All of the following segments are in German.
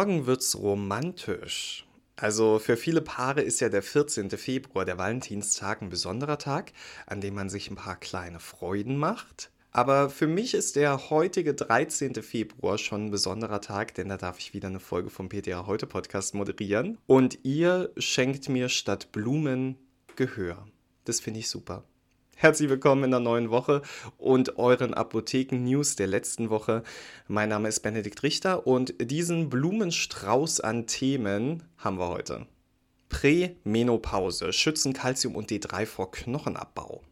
Morgen wird's romantisch. Also für viele Paare ist ja der 14. Februar, der Valentinstag, ein besonderer Tag, an dem man sich ein paar kleine Freuden macht. Aber für mich ist der heutige 13. Februar schon ein besonderer Tag, denn da darf ich wieder eine Folge vom PTA Heute Podcast moderieren. Und ihr schenkt mir statt Blumen Gehör. Das finde ich super. Herzlich willkommen in der neuen Woche und euren Apotheken-News der letzten Woche. Mein Name ist Benedikt Richter und diesen Blumenstrauß an Themen haben wir heute. Prämenopause, schützen Calcium und D3 vor Knochenabbau.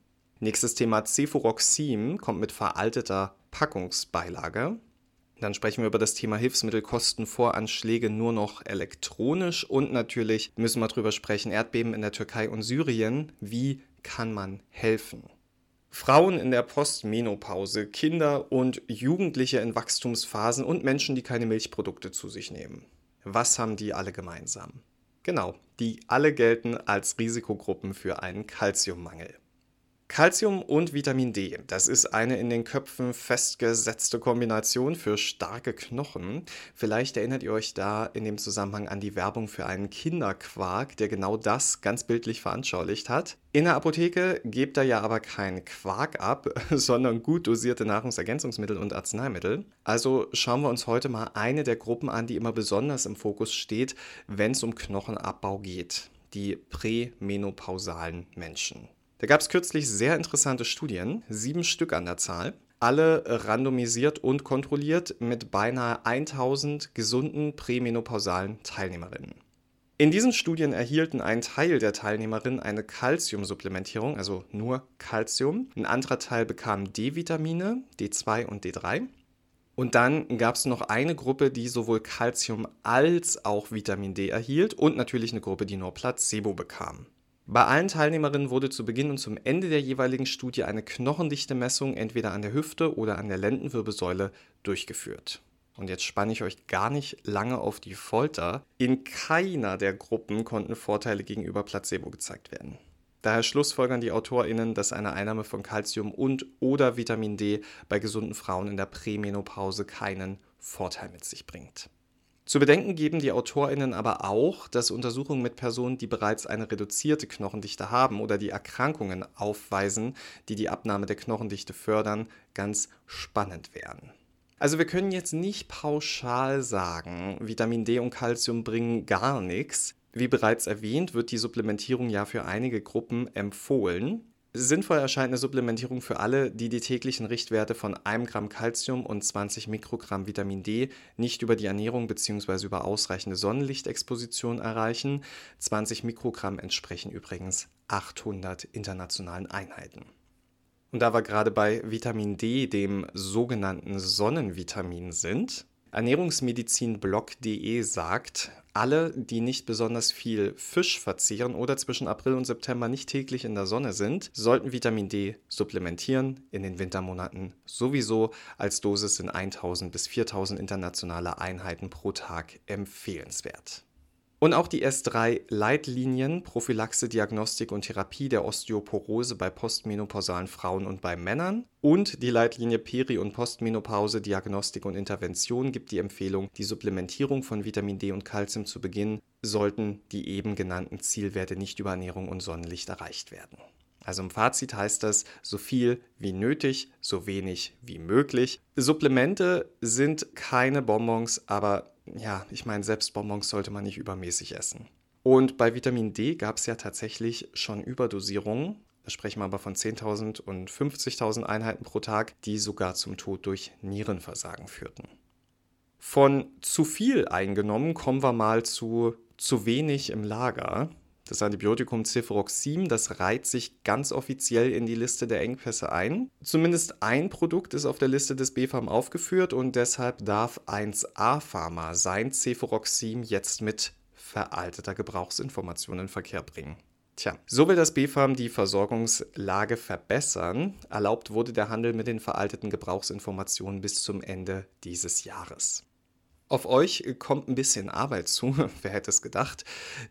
Nächstes Thema Cefuroxim kommt mit veralteter Packungsbeilage. Dann sprechen wir über das Thema Hilfsmittelkostenvoranschläge nur noch elektronisch und natürlich müssen wir darüber sprechen, Erdbeben in der Türkei und Syrien. Wie kann man helfen? Frauen in der Postmenopause, Kinder und Jugendliche in Wachstumsphasen und Menschen, die keine Milchprodukte zu sich nehmen. Was haben die alle gemeinsam? Genau, die alle gelten als Risikogruppen für einen Kalziummangel. Calcium und Vitamin D, das ist eine in den Köpfen festgesetzte Kombination für starke Knochen. Vielleicht erinnert ihr euch da in dem Zusammenhang an die Werbung für einen Kinderquark, der genau das ganz bildlich veranschaulicht hat. In der Apotheke gebt ihr ja aber keinen Quark ab, sondern gut dosierte Nahrungsergänzungsmittel und Arzneimittel. Also schauen wir uns heute mal eine der Gruppen an, die immer besonders im Fokus steht, wenn es um Knochenabbau geht. Die prämenopausalen Menschen. Da gab es kürzlich sehr interessante Studien, sieben Stück an der Zahl, alle randomisiert und kontrolliert mit beinahe 1000 gesunden prämenopausalen Teilnehmerinnen. In diesen Studien erhielten ein Teil der Teilnehmerinnen eine Calciumsupplementierung, also nur Calcium. Ein anderer Teil bekam D-Vitamine, D2 und D3. Und dann gab es noch eine Gruppe, die sowohl Calcium als auch Vitamin D erhielt und natürlich eine Gruppe, die nur Placebo bekam. Bei allen Teilnehmerinnen wurde zu Beginn und zum Ende der jeweiligen Studie eine Knochendichte-Messung entweder an der Hüfte oder an der Lendenwirbelsäule durchgeführt. Und jetzt spanne ich euch gar nicht lange auf die Folter. In keiner der Gruppen konnten Vorteile gegenüber Placebo gezeigt werden. Daher schlussfolgern die AutorInnen, dass eine Einnahme von Calcium und oder Vitamin D bei gesunden Frauen in der Prämenopause keinen Vorteil mit sich bringt. Zu bedenken geben die AutorInnen aber auch, dass Untersuchungen mit Personen, die bereits eine reduzierte Knochendichte haben oder die Erkrankungen aufweisen, die die Abnahme der Knochendichte fördern, ganz spannend wären. Also wir können jetzt nicht pauschal sagen, Vitamin D und Calcium bringen gar nichts. Wie bereits erwähnt, wird die Supplementierung ja für einige Gruppen empfohlen. Sinnvoll erscheint eine Supplementierung für alle, die die täglichen Richtwerte von 1 Gramm Calcium und 20 Mikrogramm Vitamin D nicht über die Ernährung bzw. über ausreichende Sonnenlichtexposition erreichen. 20 Mikrogramm entsprechen übrigens 800 internationalen Einheiten. Und da wir gerade bei Vitamin D, dem sogenannten Sonnenvitamin, sind, Ernährungsmedizinblog.de sagt, alle, die nicht besonders viel Fisch verzehren oder zwischen April und September nicht täglich in der Sonne sind, sollten Vitamin D supplementieren, in den Wintermonaten sowieso als Dosis in 1000 bis 4000 internationale Einheiten pro Tag empfehlenswert. Und auch die S3-Leitlinien Prophylaxe, Diagnostik und Therapie der Osteoporose bei postmenopausalen Frauen und bei Männern und die Leitlinie Peri- und Postmenopause, Diagnostik und Intervention gibt die Empfehlung, die Supplementierung von Vitamin D und Calcium zu Beginn, sollten die eben genannten Zielwerte nicht über Ernährung und Sonnenlicht erreicht werden. Also im Fazit heißt das, so viel wie nötig, so wenig wie möglich. Supplemente sind keine Bonbons, aber ja, ich meine, selbst Bonbons sollte man nicht übermäßig essen. Und bei Vitamin D gab es ja tatsächlich schon Überdosierungen. Da sprechen wir aber von 10.000 und 50.000 Einheiten pro Tag, die sogar zum Tod durch Nierenversagen führten. Von zu viel eingenommen kommen wir mal zu zu wenig im Lager. Das Antibiotikum Cefuroxim, das reiht sich ganz offiziell in die Liste der Engpässe ein. Zumindest ein Produkt ist auf der Liste des BfArM aufgeführt und deshalb darf 1A Pharma sein Cefuroxim jetzt mit veralteter Gebrauchsinformation in Verkehr bringen. Tja, so will das BfArM die Versorgungslage verbessern. Erlaubt wurde der Handel mit den veralteten Gebrauchsinformationen bis zum Ende dieses Jahres. Auf euch kommt ein bisschen Arbeit zu, wer hätte es gedacht.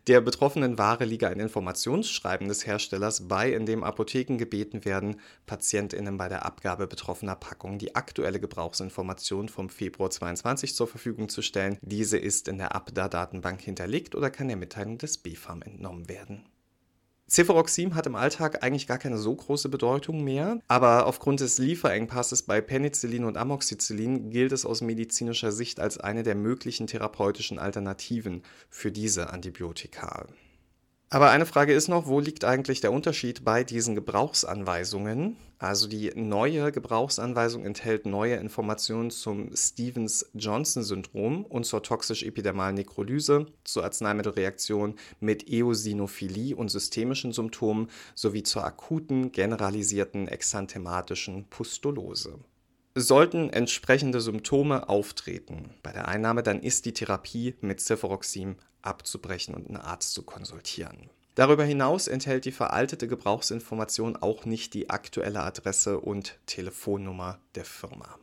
Der betroffenen Ware liege ein Informationsschreiben des Herstellers bei, in dem Apotheken gebeten werden, PatientInnen bei der Abgabe betroffener Packungen die aktuelle Gebrauchsinformation vom Februar 22 zur Verfügung zu stellen. Diese ist in der Abda-Datenbank hinterlegt oder kann der Mitteilung des BfArM entnommen werden. Cefuroxim hat im Alltag eigentlich gar keine so große Bedeutung mehr, aber aufgrund des Lieferengpasses bei Penicillin und Amoxicillin gilt es aus medizinischer Sicht als eine der möglichen therapeutischen Alternativen für diese Antibiotika. Aber eine Frage ist noch, wo liegt eigentlich der Unterschied bei diesen Gebrauchsanweisungen? Also die neue Gebrauchsanweisung enthält neue Informationen zum Stevens-Johnson-Syndrom und zur toxisch-epidermalen Nekrolyse, zur Arzneimittelreaktion mit Eosinophilie und systemischen Symptomen sowie zur akuten, generalisierten exanthematischen Pustulose. Sollten entsprechende Symptome auftreten bei der Einnahme, dann ist die Therapie mit Cefuroxim abzubrechen und einen Arzt zu konsultieren. Darüber hinaus enthält die veraltete Gebrauchsinformation auch nicht die aktuelle Adresse und Telefonnummer der Firma.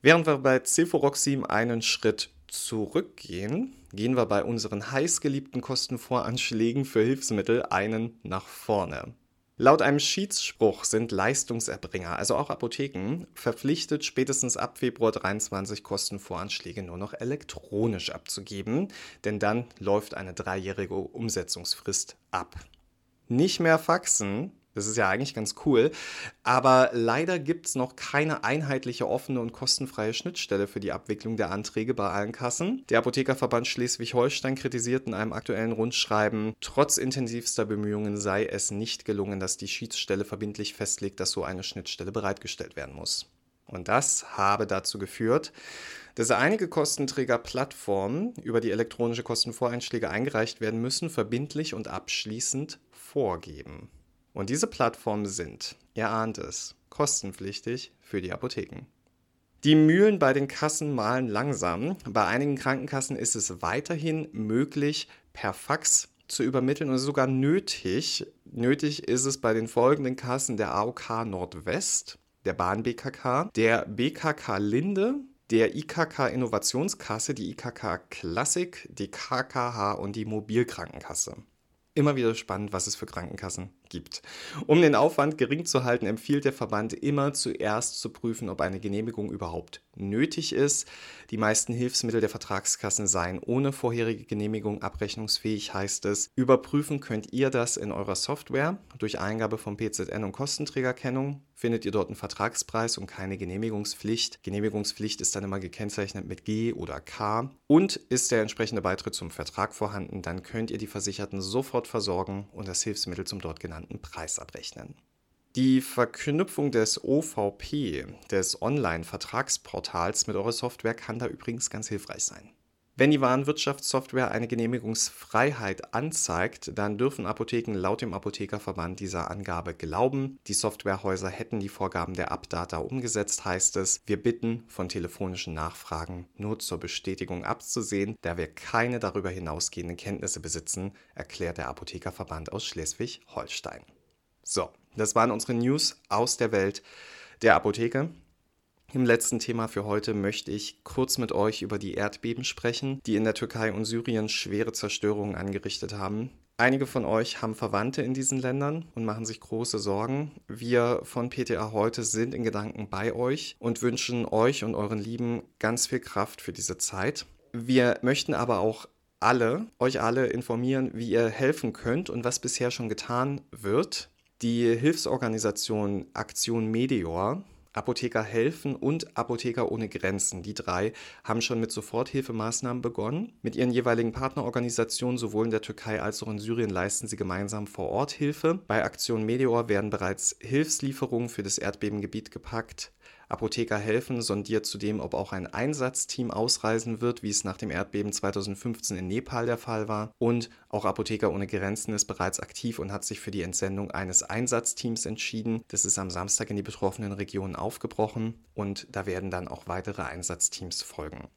Während wir bei Cefuroxim einen Schritt zurückgehen, gehen wir bei unseren heißgeliebten Kostenvoranschlägen für Hilfsmittel einen nach vorne. Laut einem Schiedsspruch sind Leistungserbringer, also auch Apotheken, verpflichtet, spätestens ab Februar 23 Kostenvoranschläge nur noch elektronisch abzugeben, denn dann läuft eine dreijährige Umsetzungsfrist ab. Nicht mehr faxen, das ist ja eigentlich ganz cool. Aber leider gibt es noch keine einheitliche, offene und kostenfreie Schnittstelle für die Abwicklung der Anträge bei allen Kassen. Der Apothekerverband Schleswig-Holstein kritisiert in einem aktuellen Rundschreiben, trotz intensivster Bemühungen sei es nicht gelungen, dass die Schiedsstelle verbindlich festlegt, dass so eine Schnittstelle bereitgestellt werden muss. Und das habe dazu geführt, dass einige Kostenträgerplattformen über die elektronische Kostenvoreinschläge eingereicht werden müssen, verbindlich und abschließend vorgeben. Und diese Plattformen sind, ihr ahnt es, kostenpflichtig für die Apotheken. Die Mühlen bei den Kassen malen langsam. Bei einigen Krankenkassen ist es weiterhin möglich, per Fax zu übermitteln und sogar nötig. Nötig ist es bei den folgenden Kassen der AOK Nordwest, der Bahn BKK, der BKK Linde, der IKK Innovationskasse, die IKK Klassik, die KKH und die Mobilkrankenkasse. Immer wieder spannend, was es für Krankenkassen gibt. Um den Aufwand gering zu halten, empfiehlt der Verband immer zuerst zu prüfen, ob eine Genehmigung überhaupt nötig ist. Die meisten Hilfsmittel der Vertragskassen seien ohne vorherige Genehmigung abrechnungsfähig, heißt es. Überprüfen könnt ihr das in eurer Software. Durch Eingabe von PZN und Kostenträgerkennung findet ihr dort einen Vertragspreis und keine Genehmigungspflicht. Genehmigungspflicht ist dann immer gekennzeichnet mit G oder K. Und ist der entsprechende Beitritt zum Vertrag vorhanden, dann könnt ihr die Versicherten sofort versorgen und das Hilfsmittel zum dort genannten Preis abrechnen. Die Verknüpfung des OVP, des Online-Vertragsportals mit eurer Software kann da übrigens ganz hilfreich sein. Wenn die Warenwirtschaftssoftware eine Genehmigungsfreiheit anzeigt, dann dürfen Apotheken laut dem Apothekerverband dieser Angabe glauben. Die Softwarehäuser hätten die Vorgaben der Abdata umgesetzt, heißt es. Wir bitten, von telefonischen Nachfragen nur zur Bestätigung abzusehen, da wir keine darüber hinausgehenden Kenntnisse besitzen, erklärt der Apothekerverband aus Schleswig-Holstein. So, das waren unsere News aus der Welt der Apotheke. Im letzten Thema für heute möchte ich kurz mit euch über die Erdbeben sprechen, die in der Türkei und Syrien schwere Zerstörungen angerichtet haben. Einige von euch haben Verwandte in diesen Ländern und machen sich große Sorgen. Wir von PTA heute sind in Gedanken bei euch und wünschen euch und euren Lieben ganz viel Kraft für diese Zeit. Wir möchten aber auch alle, euch alle informieren, wie ihr helfen könnt und was bisher schon getan wird. Die Hilfsorganisation Aktion Meteor Apotheker helfen und Apotheker ohne Grenzen. Die drei haben schon mit Soforthilfemaßnahmen begonnen. Mit ihren jeweiligen Partnerorganisationen sowohl in der Türkei als auch in Syrien leisten sie gemeinsam vor Ort Hilfe. Bei Aktion Meteor werden bereits Hilfslieferungen für das Erdbebengebiet gepackt. Apotheker helfen sondiert zudem, ob auch ein Einsatzteam ausreisen wird, wie es nach dem Erdbeben 2015 in Nepal der Fall war. Und auch Apotheker ohne Grenzen ist bereits aktiv und hat sich für die Entsendung eines Einsatzteams entschieden. Das ist am Samstag in die betroffenen Regionen aufgebrochen und da werden dann auch weitere Einsatzteams folgen.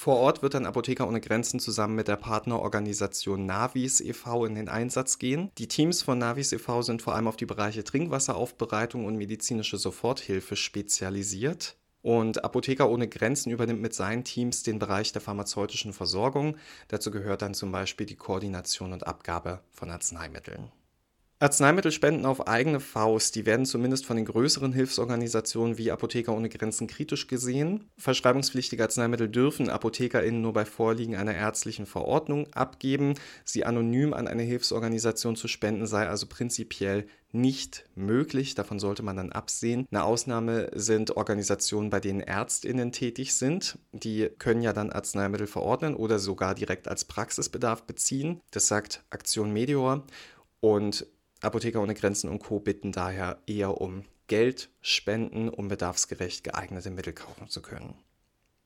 Vor Ort wird dann Apotheker ohne Grenzen zusammen mit der Partnerorganisation Navis e.V. in den Einsatz gehen. Die Teams von Navis e.V. sind vor allem auf die Bereiche Trinkwasseraufbereitung und medizinische Soforthilfe spezialisiert. Und Apotheker ohne Grenzen übernimmt mit seinen Teams den Bereich der pharmazeutischen Versorgung. Dazu gehört dann zum Beispiel die Koordination und Abgabe von Arzneimitteln. Arzneimittelspenden auf eigene Faust, die werden zumindest von den größeren Hilfsorganisationen wie Apotheker ohne Grenzen kritisch gesehen. Verschreibungspflichtige Arzneimittel dürfen ApothekerInnen nur bei Vorliegen einer ärztlichen Verordnung abgeben. Sie anonym an eine Hilfsorganisation zu spenden sei also prinzipiell nicht möglich. Davon sollte man dann absehen. Eine Ausnahme sind Organisationen, bei denen ÄrztInnen tätig sind. Die können ja dann Arzneimittel verordnen oder sogar direkt als Praxisbedarf beziehen. Das sagt Aktion Meteor. Und Apotheker ohne Grenzen und Co. bitten daher eher um Geld, Spenden, um bedarfsgerecht geeignete Mittel kaufen zu können.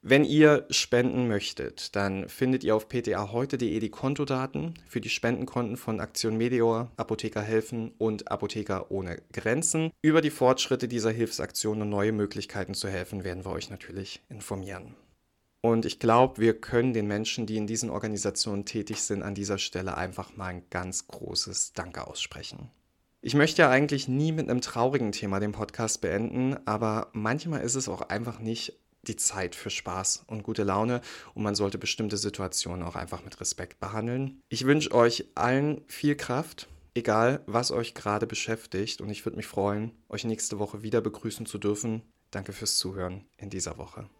Wenn ihr spenden möchtet, dann findet ihr auf ptaheute.de die Kontodaten für die Spendenkonten von Aktion Meteor, Apotheker helfen und Apotheker ohne Grenzen. Über die Fortschritte dieser Hilfsaktion und neue Möglichkeiten zu helfen, werden wir euch natürlich informieren. Und ich glaube, wir können den Menschen, die in diesen Organisationen tätig sind, an dieser Stelle einfach mal ein ganz großes Danke aussprechen. Ich möchte ja eigentlich nie mit einem traurigen Thema den Podcast beenden, aber manchmal ist es auch einfach nicht die Zeit für Spaß und gute Laune und man sollte bestimmte Situationen auch einfach mit Respekt behandeln. Ich wünsche euch allen viel Kraft, egal was euch gerade beschäftigt und ich würde mich freuen, euch nächste Woche wieder begrüßen zu dürfen. Danke fürs Zuhören in dieser Woche.